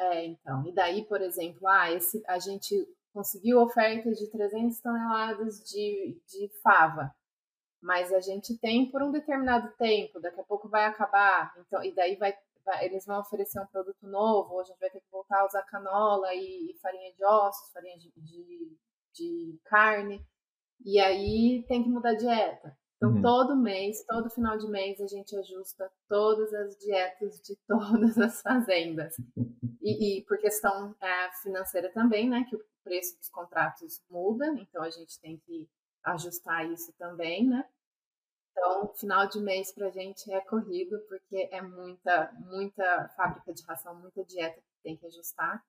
É, então. E daí, por exemplo, ah, esse, a gente conseguiu oferta de 300 toneladas de, de fava, mas a gente tem por um determinado tempo, daqui a pouco vai acabar, então, e daí vai, vai eles vão oferecer um produto novo, ou a gente vai ter que voltar a usar canola e, e farinha de ossos, farinha de, de, de, carne, e aí tem que mudar a dieta. Então, uhum. todo mês, todo final de mês, a gente ajusta todas as dietas de todas as fazendas. E, e por questão é, financeira também, né? Que o preço dos contratos muda, então a gente tem que ajustar isso também, né? Então, final de mês para a gente é corrido, porque é muita, muita fábrica de ração, muita dieta que tem que ajustar.